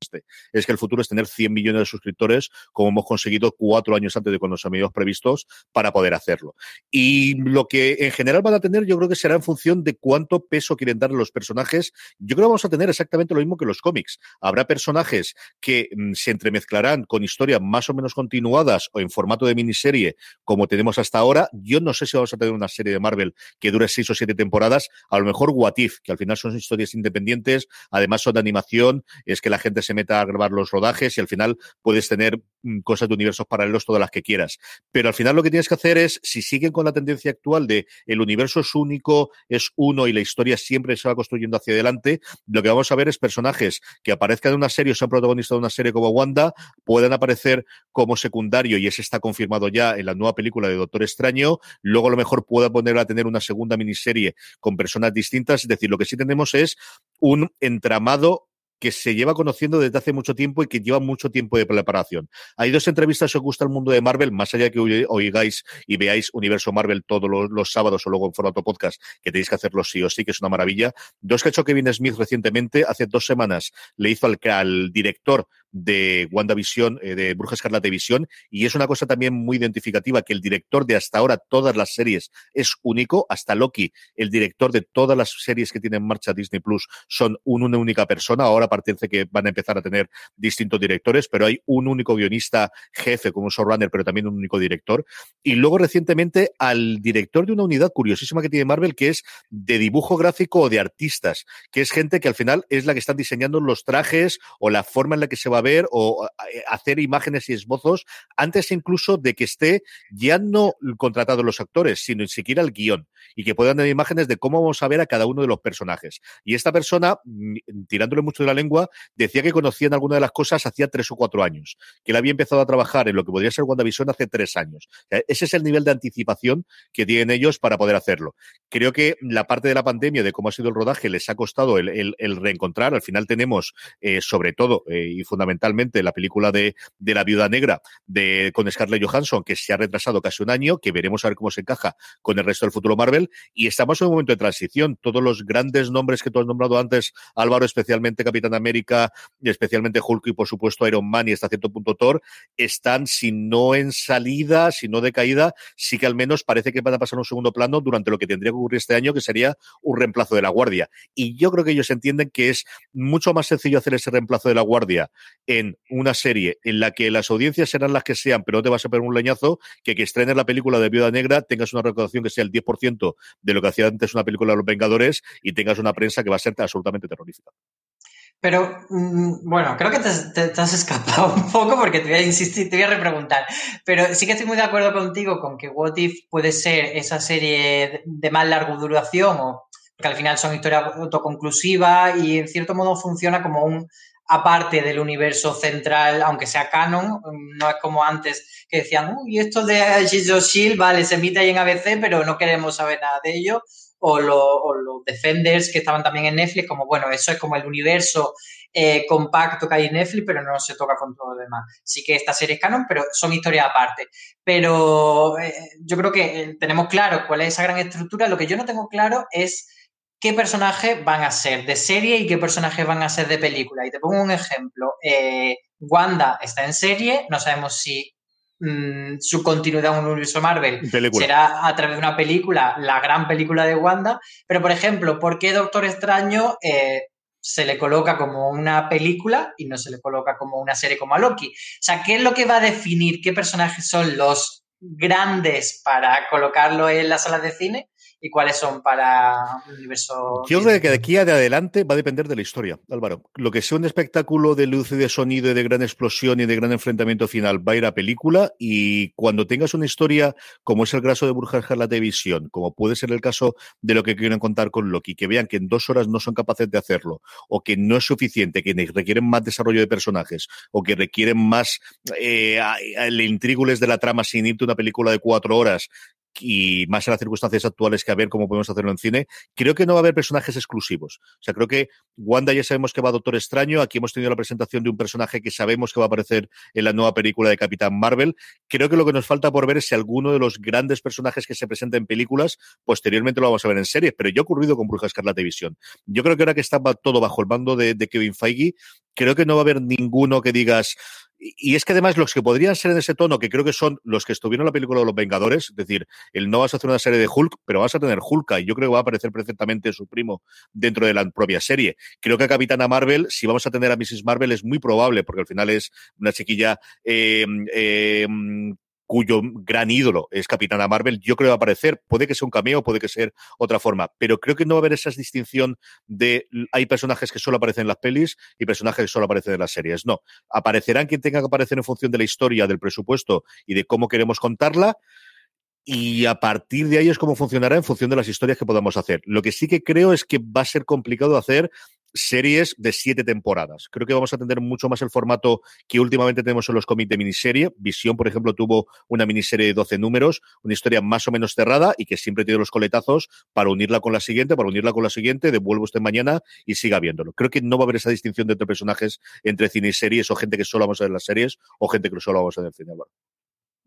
este. es que el futuro es tener 100 millones de suscriptores, como hemos conseguido cuatro años antes de cuando nos habíamos previstos, para poder hacerlo. Y lo que en general van a tener, yo creo que será en función de cuánto peso quieren darle los personajes. Yo creo que vamos a tener exactamente lo mismo que los cómics. Habrá personajes que mm, se entremezclarán con historias más o menos continuadas o en formato de miniserie, como tenemos hasta ahora. Yo no sé si vamos a tener una serie de Marvel que dure seis o siete temporadas. A lo mejor What If, que al final son historias independientes, además son de animación, es que la gente se se meta a grabar los rodajes y al final puedes tener mm, cosas de universos paralelos todas las que quieras. Pero al final lo que tienes que hacer es, si siguen con la tendencia actual de el universo es único, es uno y la historia siempre se va construyendo hacia adelante, lo que vamos a ver es personajes que aparezcan en una serie o sean protagonistas de una serie como Wanda, puedan aparecer como secundario y ese está confirmado ya en la nueva película de Doctor Extraño, luego a lo mejor pueda poner a tener una segunda miniserie con personas distintas, es decir, lo que sí tenemos es un entramado que se lleva conociendo desde hace mucho tiempo y que lleva mucho tiempo de preparación. Hay dos entrevistas, si os gusta el mundo de Marvel, más allá de que oigáis y veáis Universo Marvel todos los, sábados o luego en formato podcast, que tenéis que hacerlo sí o sí, que es una maravilla. Dos que ha hecho Kevin Smith recientemente, hace dos semanas, le hizo al, al director de WandaVision, eh, de Bruja Escarlata y Visión, y es una cosa también muy identificativa que el director de hasta ahora todas las series es único, hasta Loki, el director de todas las series que tiene en marcha Disney Plus son una única persona, ahora parece que van a empezar a tener distintos directores, pero hay un único guionista jefe como un showrunner, pero también un único director, y luego recientemente al director de una unidad curiosísima que tiene Marvel, que es de dibujo gráfico o de artistas, que es gente que al final es la que están diseñando los trajes o la forma en la que se va ver o eh, hacer imágenes y esbozos antes incluso de que esté ya no contratado los actores, sino ni siquiera el guion y que puedan tener imágenes de cómo vamos a ver a cada uno de los personajes. Y esta persona, mm, tirándole mucho de la lengua, decía que conocían alguna de las cosas hacía tres o cuatro años, que él había empezado a trabajar en lo que podría ser WandaVision hace tres años. ese es el nivel de anticipación que tienen ellos para poder hacerlo. Creo que la parte de la pandemia, de cómo ha sido el rodaje, les ha costado el, reencontrar. Al final tenemos, eh, sobre todo eh, y fundamentalmente, la película de, de La Viuda Negra de, con Scarlett Johansson, que se ha retrasado casi un año, que veremos a ver cómo se encaja con el resto del futuro Marvel. Y estamos en un momento de transición. Todos los grandes nombres que tú has nombrado antes, Álvaro, especialmente Capitán América, especialmente Hulk y por supuesto Iron Man y hasta cierto punto Thor, están, si no en salida, si no de caída, sí que al menos parece que van a pasar un segundo plano durante lo que tendría que ocurrir este año, que sería un reemplazo de la Guardia. Y yo creo que ellos entienden que es mucho más sencillo hacer ese reemplazo de la Guardia en una serie en la que las audiencias serán las que sean, pero no te vas a poner un leñazo, que que estrenes la película de Viuda Negra tengas una recaudación que sea el 10% de lo que hacía antes una película de los Vengadores y tengas una prensa que va a ser absolutamente terrorífica. Pero, mm, bueno, creo que te, has escapado un poco porque te voy a insistir, te voy a repreguntar. Pero sí que estoy muy de acuerdo contigo con que What If puede ser esa serie de más larga duración o que al final son historias autoconclusivas y en cierto modo funciona como un aparte del universo central, aunque sea canon, no es como antes que decían, uy, esto de of Shield, vale, se emite ahí en ABC, pero no queremos saber nada de ello, o, los Defenders que estaban también en Netflix, como bueno, eso es como el universo eh, compacto que hay en Netflix, pero no se toca con todo lo demás. Sí que esta serie es canon, pero son historias aparte. Pero eh, yo creo que eh, tenemos claro cuál es esa gran estructura. Lo que yo no tengo claro es qué personajes van a ser de serie y qué personajes van a ser de película. Y te pongo un ejemplo. Eh, Wanda está en serie, no sabemos si mm, su continuidad en un universo Marvel será a través de una película, la gran película de Wanda, pero por ejemplo, ¿por qué Doctor Extraño eh, se le coloca como una película y no se le coloca como una serie como a Loki? O sea, ¿qué es lo que va a definir qué personajes son los grandes para colocarlo en las salas de cine y cuáles son para el universo. Yo creo que de aquí de adelante va a depender de la historia, Álvaro. Lo que sea un espectáculo de luz y de sonido y de gran explosión y de gran enfrentamiento final va a ir a película y cuando tengas una historia como es el caso de Burjas la televisión, como puede ser el caso de lo que quieren contar con Loki, que vean que en dos horas no son capaces de hacerlo o que no es suficiente, que requieren más desarrollo de personajes o que requieren más eh, de la trama sin irte una película de cuatro horas y más en las circunstancias actuales que a ver cómo podemos hacerlo en cine, creo que no va a haber personajes exclusivos. O sea, creo que Wanda ya sabemos que va a Doctor Extraño, aquí hemos tenido la presentación de un personaje que sabemos que va a aparecer en la nueva película de Capitán Marvel. Creo que lo que nos falta por ver es si alguno de los grandes personajes que se presentan en películas, posteriormente lo vamos a ver en series, pero ya ha ocurrido con Bruja Escarlata Visión. Yo creo que ahora que está todo bajo el mando de, de Kevin Feige, creo que no va a haber ninguno que digas, y es que además los que podrían ser en ese tono, que creo que son los que estuvieron en la película de los Vengadores, es decir, el no vas a hacer una serie de Hulk, pero vas a tener Hulka, y yo creo que va a aparecer perfectamente su primo dentro de la propia serie. Creo que a Capitana Marvel, si vamos a tener a Mrs. Marvel, es muy probable, porque al final es una chiquilla eh, eh, cuyo gran ídolo es Capitana Marvel, yo creo que va a aparecer. Puede que sea un cameo, puede que sea otra forma, pero creo que no va a haber esa distinción de hay personajes que solo aparecen en las pelis y personajes que solo aparecen en las series. No, aparecerán quien tenga que aparecer en función de la historia, del presupuesto y de cómo queremos contarla. Y a partir de ahí es cómo funcionará en función de las historias que podamos hacer. Lo que sí que creo es que va a ser complicado hacer series de siete temporadas. Creo que vamos a tener mucho más el formato que últimamente tenemos en los cómics de miniserie. Visión, por ejemplo, tuvo una miniserie de 12 números, una historia más o menos cerrada y que siempre tiene los coletazos para unirla con la siguiente, para unirla con la siguiente, devuelvo usted mañana y siga viéndolo. Creo que no va a haber esa distinción de entre personajes entre cine y series o gente que solo vamos a ver las series o gente que solo vamos a ver el cine.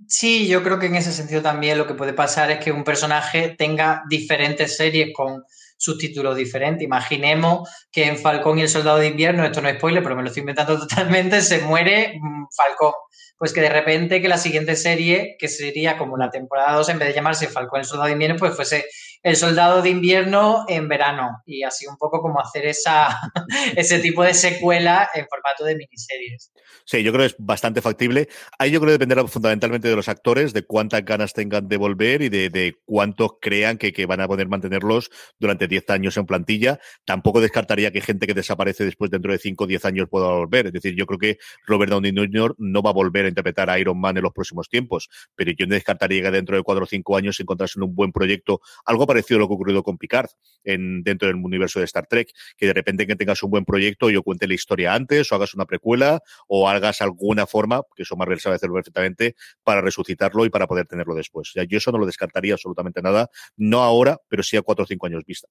Sí, yo creo que en ese sentido también lo que puede pasar es que un personaje tenga diferentes series con subtítulos diferentes. Imaginemos que en Falcón y el Soldado de Invierno, esto no es spoiler, pero me lo estoy inventando totalmente, se muere mm, Falcón. Pues que de repente que la siguiente serie, que sería como la temporada 2, en vez de llamarse Falcón y el Soldado de Invierno, pues fuese el soldado de invierno en verano y así un poco como hacer esa, ese tipo de secuela en formato de miniseries. Sí, yo creo que es bastante factible. Ahí yo creo que dependerá fundamentalmente de los actores, de cuántas ganas tengan de volver y de, de cuántos crean que, que, van a poder mantenerlos durante 10 años en plantilla. Tampoco descartaría que gente que desaparece después dentro de 5 o 10 años pueda volver. Es decir, yo creo que Robert Downey Jr. no va a volver a interpretar a Iron Man en los próximos tiempos, pero yo no descartaría que dentro de 4 o 5 años encontrarse en un buen proyecto, algo parecido lo que ha ocurrido con Picard en, dentro del universo de Star Trek, que de repente que tengas un buen proyecto y yo cuente la historia antes, o hagas una precuela, o hagas alguna forma, que eso Marvel sabe hacerlo perfectamente, para resucitarlo y para poder tenerlo después. Ya, yo eso no lo descartaría absolutamente nada, no ahora, pero sí a cuatro o cinco años vista.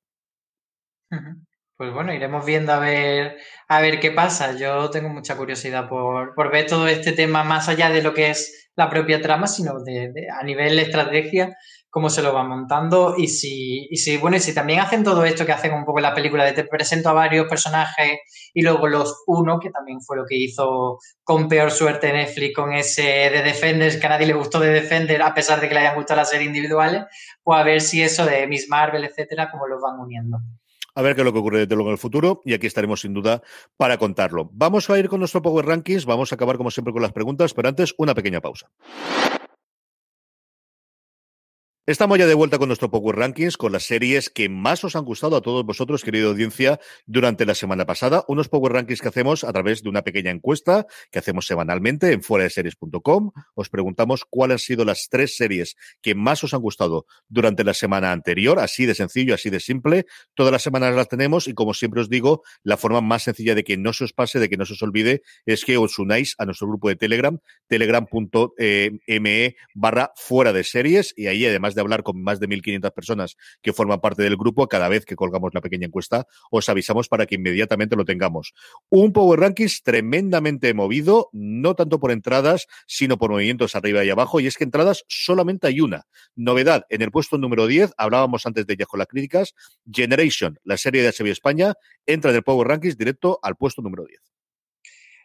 Pues bueno, iremos viendo a ver, a ver qué pasa. Yo tengo mucha curiosidad por, por ver todo este tema más allá de lo que es la propia trama, sino de, a nivel estrategia, cómo se lo van montando y si, y si, bueno, y si también hacen todo esto que hacen un poco en la película de te presento a varios personajes y luego los uno, que también fue lo que hizo con peor suerte Netflix con ese de Defenders, que a nadie le gustó de Defender a pesar de que le hayan gustado las series individuales, pues a ver si eso de Miss Marvel, etcétera, cómo los van uniendo. A ver qué es lo que ocurre desde luego en el futuro y aquí estaremos sin duda para contarlo. Vamos a ir con nuestro Power Rankings, vamos a acabar como siempre con las preguntas, pero antes una pequeña pausa. Estamos ya de vuelta con nuestro Power Rankings, con las series que más os han gustado a todos vosotros, querida audiencia, durante la semana pasada. Unos Power Rankings que hacemos a través de una pequeña encuesta que hacemos semanalmente en fuera de series.com. Os preguntamos cuáles han sido las tres series que más os han gustado durante la semana anterior. Así de sencillo, así de simple. Todas las semanas las tenemos y como siempre os digo, la forma más sencilla de que no se os pase, de que no se os olvide, es que os unáis a nuestro grupo de Telegram, telegram.me barra fuera de series y ahí además de hablar con más de 1.500 personas que forman parte del grupo, cada vez que colgamos la pequeña encuesta, os avisamos para que inmediatamente lo tengamos. Un Power Rankings tremendamente movido, no tanto por entradas, sino por movimientos arriba y abajo, y es que entradas solamente hay una. Novedad, en el puesto número 10, hablábamos antes de ella con las críticas, Generation, la serie de HBO España, entra en el Power Rankings directo al puesto número 10.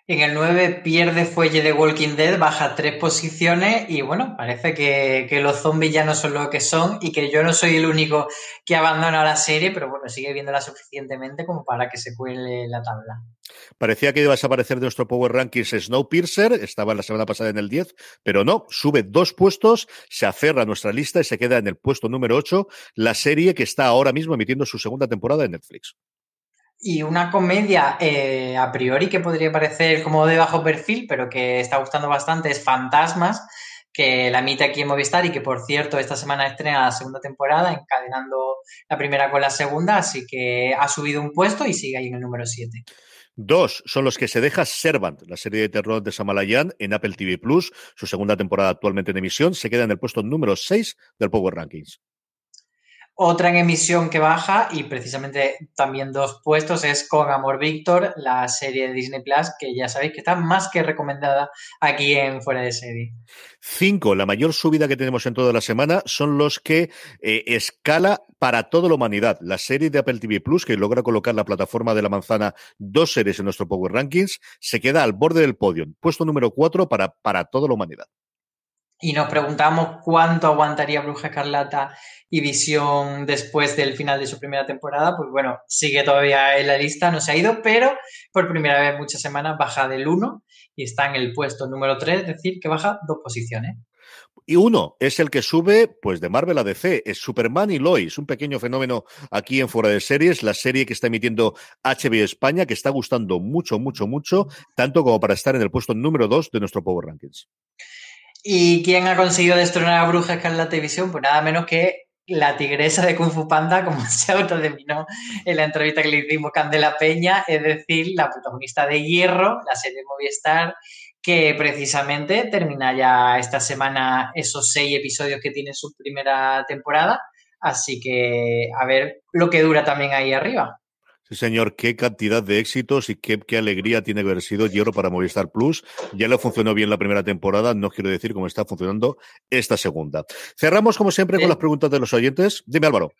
En el 9 pierde fuelle de Walking Dead, baja tres posiciones y bueno, parece que, los zombies ya no son lo que son y que yo no soy el único que abandona la serie, pero bueno, sigue viéndola suficientemente como para que se cuele la tabla. Parecía que iba a desaparecer de nuestro Power Rankings Snowpiercer, estaba la semana pasada en el 10, pero no, sube dos puestos, se aferra a nuestra lista y se queda en el puesto número 8, la serie que está ahora mismo emitiendo su segunda temporada en Netflix. Y una comedia eh, a priori que podría parecer como de bajo perfil, pero que está gustando bastante, es Fantasmas, que la emite aquí en Movistar y que, por cierto, esta semana estrena la segunda temporada, encadenando la primera con la segunda, así que ha subido un puesto y sigue ahí en el número 7. Dos son los que se deja Servant, la serie de terror de Samalayan en Apple TV Plus, su segunda temporada actualmente en emisión, se queda en el puesto número 6 del Power Rankings. Otra en emisión que baja y precisamente también dos puestos es Con Amor Víctor, la serie de Disney Plus, que ya sabéis que está más que recomendada aquí en Fuera de Serie. Cinco, la mayor subida que tenemos en toda la semana son los que eh, escala para toda la humanidad. La serie de Apple TV Plus, que logra colocar la plataforma de la manzana dos series en nuestro Power Rankings, se queda al borde del podio. Puesto número cuatro para, para toda la humanidad y nos preguntamos cuánto aguantaría Bruja Escarlata y Visión después del final de su primera temporada, pues bueno, sigue todavía en la lista, no se ha ido, pero por primera vez muchas semanas baja del 1 y está en el puesto número 3, es decir, que baja dos posiciones. Y uno es el que sube, pues de Marvel a DC, es Superman y Lois, un pequeño fenómeno aquí en Fuera de Series, la serie que está emitiendo HBO España, que está gustando mucho, mucho, mucho, tanto como para estar en el puesto número 2 de nuestro Power Rankings. ¿Y quién ha conseguido destronar a Bruja Escarlata Televisión? Pues nada menos que la tigresa de Kung Fu Panda, como se autodenominó en la entrevista que le hicimos Candela Peña, es decir, la protagonista de Hierro, la serie Movistar, que precisamente termina ya esta semana esos seis episodios que tiene su primera temporada. Así que a ver lo que dura también ahí arriba. Sí, señor, qué cantidad de éxitos y qué, qué, alegría tiene que haber sido Hierro para Movistar Plus. Ya le funcionó bien la primera temporada, no quiero decir cómo está funcionando esta segunda. Cerramos, como siempre, con las preguntas de los oyentes. Dime, Álvaro.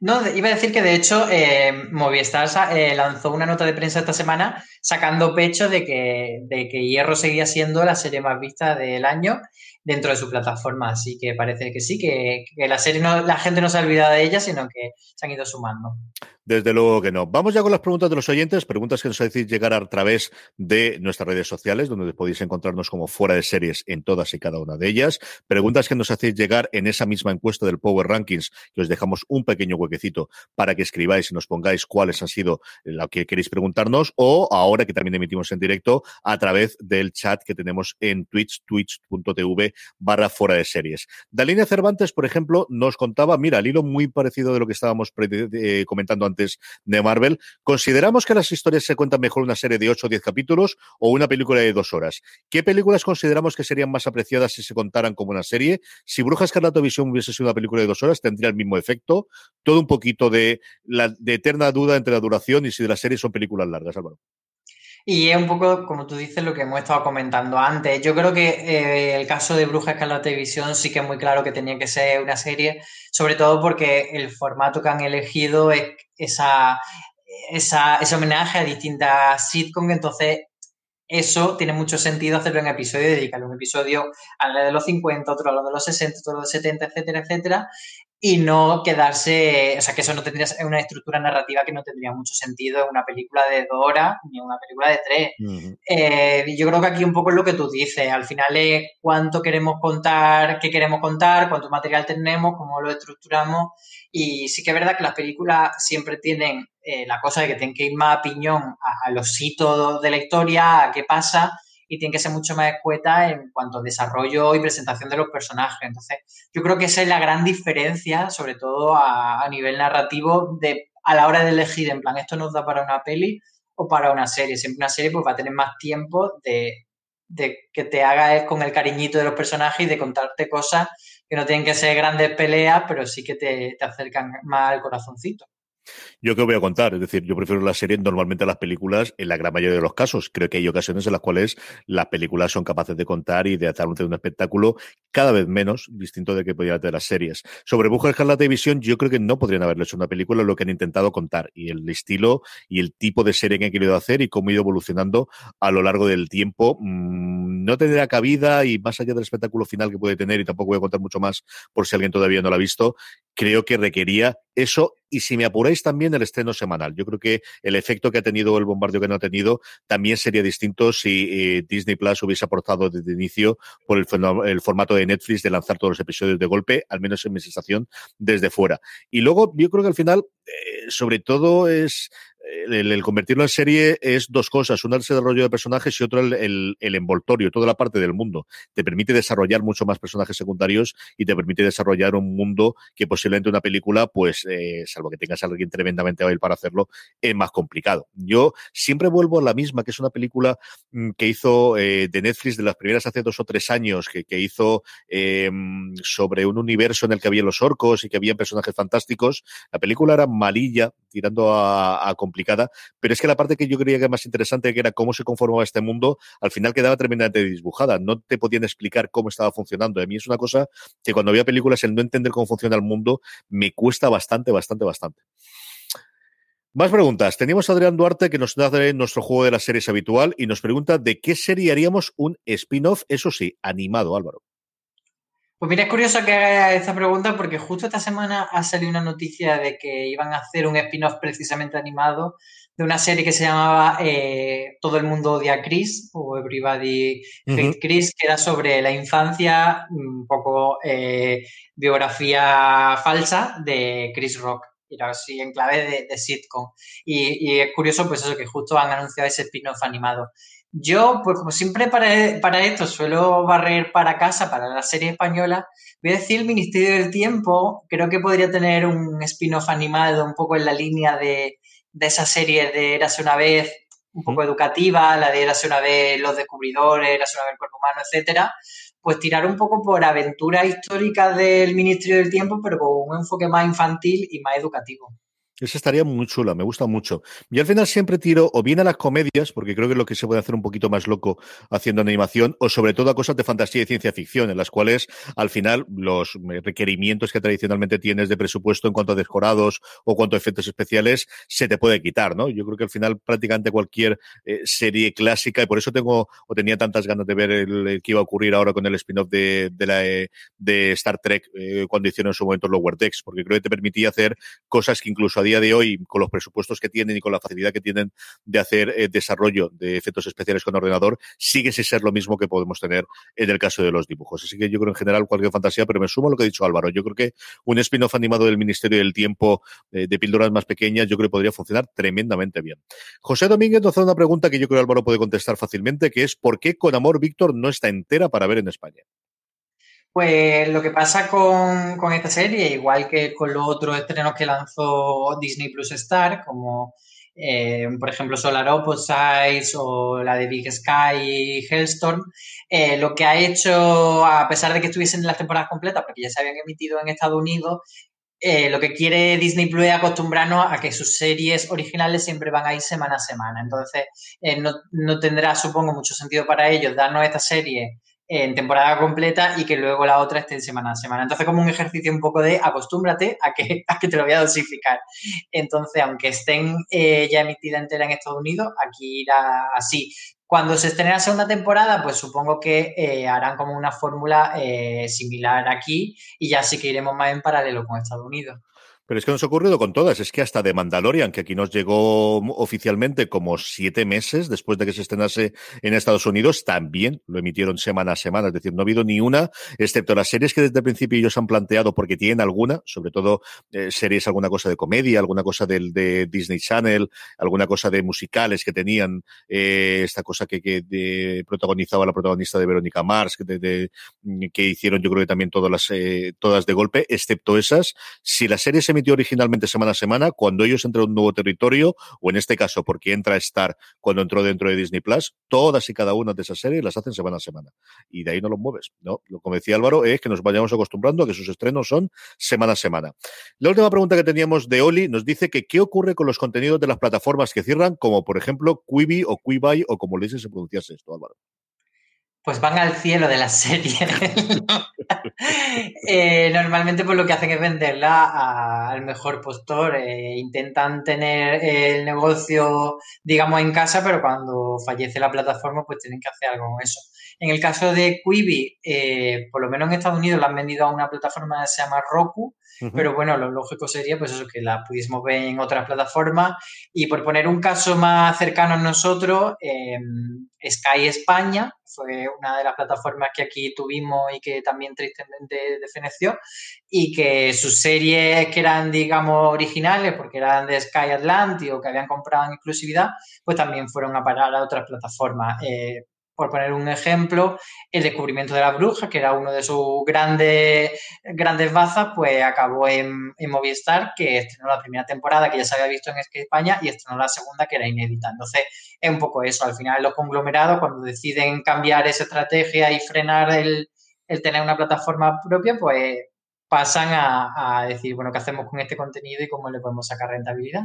No, iba a decir que de hecho eh, Movistar eh, lanzó una nota de prensa esta semana sacando pecho de que, de que Hierro seguía siendo la serie más vista del año dentro de su plataforma. Así que parece que sí, que, la serie no, la gente no se ha olvidado de ella, sino que se han ido sumando. Desde luego que no. Vamos ya con las preguntas de los oyentes, preguntas que nos hacéis llegar a través de nuestras redes sociales, donde podéis encontrarnos como fuera de series en todas y cada una de ellas. Preguntas que nos hacéis llegar en esa misma encuesta del Power Rankings, que os dejamos un pequeño huequecito para que escribáis y nos pongáis cuáles han sido lo que queréis preguntarnos, o ahora que también emitimos en directo a través del chat que tenemos en Twitch, twitch.tv barra fuera de series. Dalina Cervantes, por ejemplo, nos contaba, mira, al hilo muy parecido de lo que estábamos eh, comentando antes de Marvel. ¿Consideramos que las historias se cuentan mejor una serie de 8 o 10 capítulos o una película de dos horas? ¿Qué películas consideramos que serían más apreciadas si se contaran como una serie? Si Bruja Escarlata Visión hubiese sido una película de dos horas, tendría el mismo efecto. Todo un poquito de eterna duda entre la duración y si de las series son películas largas, Álvaro. Y es un poco, como tú dices, lo que hemos estado comentando antes. Yo creo que eh, el caso de Bruja Escarlata Televisión sí que es muy claro que tenía que ser una serie, sobre todo porque el formato que han elegido es esa, esa, ese homenaje a distintas sitcoms, entonces eso tiene mucho sentido hacerlo en episodio, dedicarle un episodio a la de los 50, otro a lo de los 60, otro a los 70, etcétera, etcétera, y no quedarse, o sea, que eso no tendría una estructura narrativa que no tendría mucho sentido en una película de dos horas ni en una película de tres. Eh, yo creo que aquí un poco es lo que tú dices, al final es cuánto queremos contar, qué queremos contar, cuánto material tenemos, cómo lo estructuramos, y sí que es verdad que las películas siempre tienen eh, la cosa de que tienen que ir más a piñón a, a los hitos de la historia, a qué pasa, y tiene que ser mucho más escueta en cuanto a desarrollo y presentación de los personajes. Entonces, yo creo que esa es la gran diferencia, sobre todo a, nivel narrativo, de a la hora de elegir, en plan, esto nos da para una peli o para una serie. Siempre una serie pues va a tener más tiempo de, de que te haga con el cariñito de los personajes y de contarte cosas que no tienen que ser grandes peleas, pero sí que te, te acercan más al corazoncito. Yo que voy a contar, es decir, yo prefiero las series normalmente a las películas en la gran mayoría de los casos. Creo que hay ocasiones en las cuales las películas son capaces de contar y de hacer un espectáculo cada vez menos distinto de que podría tener las series. Sobre Mujer la televisión, yo creo que no podrían haberlo hecho una película lo que han intentado contar y el estilo y el tipo de serie que han querido hacer y cómo ha ido evolucionando a lo largo del tiempo. Mmm, no tendría cabida y más allá del espectáculo final que puede tener y tampoco voy a contar mucho más por si alguien todavía no lo ha visto, creo que requería eso y si me apuráis también el estreno semanal. Yo creo que el efecto que ha tenido el bombardeo que no ha tenido también sería distinto si eh, Disney Plus hubiese aportado desde inicio por el, el, formato de Netflix de lanzar todos los episodios de golpe, al menos en mi sensación, desde fuera. Y luego yo creo que al final, eh, sobre todo es el, convertirlo en serie es dos cosas. Una el desarrollo de personajes y otra el, el, envoltorio, toda la parte del mundo. Te permite desarrollar mucho más personajes secundarios y te permite desarrollar un mundo que posiblemente una película, pues, eh, salvo que tengas a alguien tremendamente hábil para hacerlo, es más complicado. Yo siempre vuelvo a la misma, que es una película mm, que hizo eh, de Netflix de las primeras hace dos o tres años, que, que hizo eh, sobre un universo en el que había los orcos y que había personajes fantásticos. La película era malilla, tirando a, complicada, pero es que la parte que yo creía que era más interesante, que era cómo se conformaba este mundo, al final quedaba tremendamente disbujada. No te podían explicar cómo estaba funcionando. A mí es una cosa que cuando veo películas, el no entender cómo funciona el mundo, me cuesta bastante, bastante, bastante. Más preguntas. Teníamos a Adrián Duarte que nos da nuestro juego de las series habitual y nos pregunta de qué serie haríamos un spin-off, eso sí, animado, Álvaro. Pues mira, es curioso que haga esta pregunta porque justo esta semana ha salido una noticia de que iban a hacer un spin-off precisamente animado de una serie que se llamaba eh, Todo el mundo odia a Chris o Everybody Hate Chris, que era sobre la infancia, un poco eh, biografía falsa de Chris Rock. Era así en clave de, sitcom. Y, y, es curioso, pues eso, que justo han anunciado ese spin-off animado. Yo, pues como siempre para, para, esto suelo barrer para casa, para la serie española, voy a decir el Ministerio del Tiempo, creo que podría tener un spin-off animado un poco en la línea de, de esa serie de Érase una vez, un poco educativa, la de Érase una vez los descubridores, Érase una vez el cuerpo humano, etcétera, pues tirar un poco por aventuras históricas del Ministerio del Tiempo, pero con un enfoque más infantil y más educativo. Esa estaría muy chula, me gusta mucho. Y al final siempre tiro o bien a las comedias, porque creo que es lo que se puede hacer un poquito más loco haciendo animación, o sobre todo a cosas de fantasía y ciencia ficción, en las cuales al final los requerimientos que tradicionalmente tienes de presupuesto en cuanto a decorados o cuanto a efectos especiales se te puede quitar, ¿no? Yo creo que al final prácticamente cualquier eh, serie clásica, y por eso tengo o tenía tantas ganas de ver el, que iba a ocurrir ahora con el spin-off de, de, eh, de Star Trek eh, cuando hicieron en su momento Lower Decks, porque creo que te permitía hacer cosas que incluso día de hoy, con los presupuestos que tienen y con la facilidad que tienen de hacer eh, desarrollo de efectos especiales con ordenador, sigue sin ser lo mismo que podemos tener en el caso de los dibujos. Así que yo creo en general cualquier fantasía, pero me sumo a lo que ha dicho Álvaro. Yo creo que un spin-off animado del Ministerio del Tiempo eh, de píldoras más pequeñas, yo creo que podría funcionar tremendamente bien. José Domínguez nos hace una pregunta que yo creo que Álvaro puede contestar fácilmente, que es ¿por qué Con Amor Víctor no está entera para ver en España? Pues lo que pasa con, esta serie, igual que con los otros estrenos que lanzó Disney Plus Star, como eh, por ejemplo Solar Opposites o la de Big Sky y Hellstorm, eh, lo que ha hecho, a pesar de que estuviesen en las temporadas completas, porque ya se habían emitido en Estados Unidos, eh, lo que quiere Disney Plus es acostumbrarnos a que sus series originales siempre van a ir semana a semana. Entonces, no, no, tendrá, supongo, mucho sentido para ellos darnos esta serie en temporada completa y que luego la otra esté en semana a semana. Entonces, como un ejercicio un poco de acostúmbrate a que, a que te lo voy a dosificar. Entonces, aunque estén eh, ya emitida entera en Estados Unidos, aquí irá así. Cuando se estrene la segunda temporada, pues supongo que eh, harán como una fórmula eh, similar aquí y ya sí que iremos más en paralelo con Estados Unidos. Pero es que nos ha ocurrido con todas. Es que hasta de Mandalorian, que aquí nos llegó oficialmente como siete meses después de que se estrenase en Estados Unidos, también lo emitieron semana a semana. Es decir, no ha habido ni una, excepto las series que desde el principio ellos han planteado, porque tienen alguna, sobre todo eh, series, alguna cosa de comedia, alguna cosa del, de Disney Channel, alguna cosa de musicales que tenían, eh, esta cosa que, que de, protagonizaba la protagonista de Verónica Mars, que, de, que hicieron yo creo que también todas las, eh, todas de golpe, excepto esas. Si la serie se emitió originalmente semana a semana, cuando ellos entran a un nuevo territorio, o en este caso porque entra Star cuando entró dentro de Disney Plus, todas y cada una de esas series las hacen semana a semana. Y de ahí no los mueves. ¿no? Lo como decía Álvaro, es que nos vayamos acostumbrando a que sus estrenos son semana a semana. La última pregunta que teníamos de Oli nos dice que qué ocurre con los contenidos de las plataformas que cierran, como por ejemplo Quibi o Quibi o como le dice se pronunciase esto, Álvaro pues van al cielo de la serie. Eh, normalmente pues lo que hacen es venderla al mejor postor. Eh, intentan tener el negocio, digamos, en casa, pero cuando fallece la plataforma pues tienen que hacer algo con eso. En el caso de Quibi, eh, por lo menos en Estados Unidos la han vendido a una plataforma que se llama Roku, pero bueno, lo lógico sería pues eso, que la pudiésemos ver en otras plataformas. Y por poner un caso más cercano a nosotros, em, Sky España fue una de las plataformas que aquí tuvimos y que también tristemente defeneció y que sus series que eran, digamos, originales, porque eran de Sky Atlantic o que habían comprado en exclusividad, pues también fueron a parar a otras plataformas. Eh, por poner un ejemplo, el descubrimiento de la bruja, que era uno de sus grandes, grandes bazas, pues acabó en, Movistar, que estrenó la primera temporada, que ya se había visto en España, y estrenó la segunda, que era inédita. Entonces, es un poco eso. Al final, los conglomerados, cuando deciden cambiar esa estrategia y frenar el, tener una plataforma propia, pues pasan a, a decir, bueno, ¿qué hacemos con este contenido y cómo le podemos sacar rentabilidad?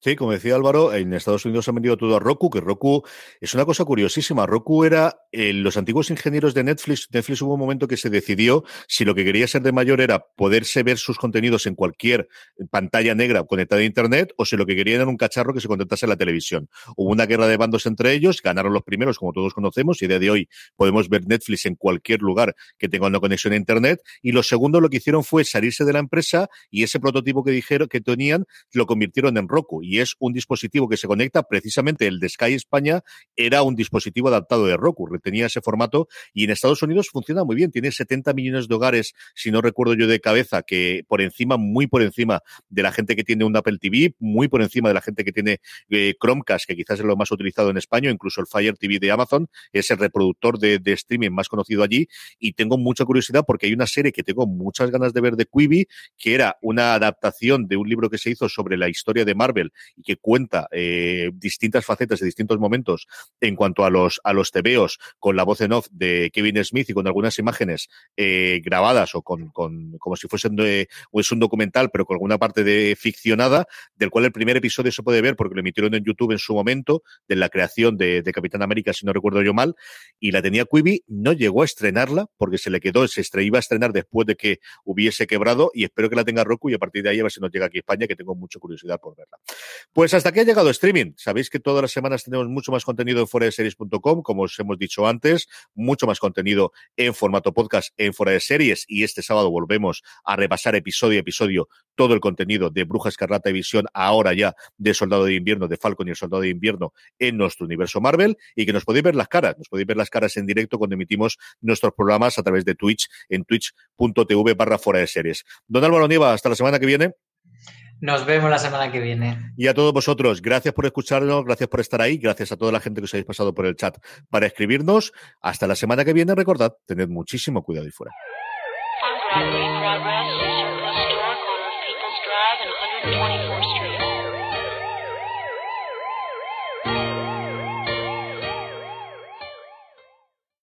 Sí, como decía Álvaro, en Estados Unidos han vendido todo a Roku, que Roku es una cosa curiosísima. Roku era eh, los antiguos ingenieros de Netflix. Netflix hubo un momento que se decidió si lo que quería ser de mayor era poderse ver sus contenidos en cualquier pantalla negra conectada a Internet o si lo que querían era un cacharro que se conectase en la televisión. Hubo una guerra de bandos entre ellos, ganaron los primeros, como todos conocemos, y a día de hoy podemos ver Netflix en cualquier lugar que tenga una conexión a Internet. Y los segundos lo que hicieron fue salirse de la empresa y ese prototipo que dijeron que tenían lo convirtieron en Roku y es un dispositivo que se conecta, precisamente el de Sky España era un dispositivo adaptado de Roku, retenía ese formato y en Estados Unidos funciona muy bien, tiene 70 millones de hogares, si no recuerdo yo de cabeza, que por encima, muy por encima de la gente que tiene un Apple TV, muy por encima de la gente que tiene eh, Chromecast, que quizás es lo más utilizado en España, incluso el Fire TV de Amazon, es el reproductor de, de streaming más conocido allí. Y tengo mucha curiosidad porque hay una serie que tengo muchas ganas de ver de Quibi, que era una adaptación de un libro que se hizo sobre la historia de Marvel y que cuenta eh, distintas facetas de distintos momentos en cuanto a los, a los tebeos con la voz en off de Kevin Smith y con algunas imágenes eh, grabadas o con, con, como si fuesen de, un documental, pero con alguna parte de ficcionada, del cual el primer episodio se puede ver porque lo emitieron en YouTube en su momento, de la creación de, de Capitán América, si no recuerdo yo mal, y la tenía Quibi, no llegó a estrenarla porque se le quedó, se iba a estrenar después de que hubiese quebrado y espero que la tenga Roku y a partir de ahí a ver si nos llega aquí a España, que tengo mucha curiosidad por verla. Pues hasta aquí ha llegado streaming. Sabéis que todas las semanas tenemos mucho más contenido en fuera series.com, como os hemos dicho antes, mucho más contenido en formato podcast en fuera de series y este sábado volvemos a repasar episodio a episodio todo el contenido de Bruja Escarlata y Visión, ahora ya de Soldado de Invierno, de Falcon y el Soldado de Invierno en nuestro universo Marvel y que nos podéis ver las caras, nos podéis ver las caras en directo cuando emitimos nuestros programas a través de Twitch en twitch.tv barra fuera de series. Don Álvaro Nieva, hasta la semana que viene. Nos vemos la semana que viene. Y a todos vosotros, gracias por escucharnos, gracias por estar ahí, gracias a toda la gente que os habéis pasado por el chat para escribirnos. Hasta la semana que viene, recordad, tened muchísimo cuidado y fuera.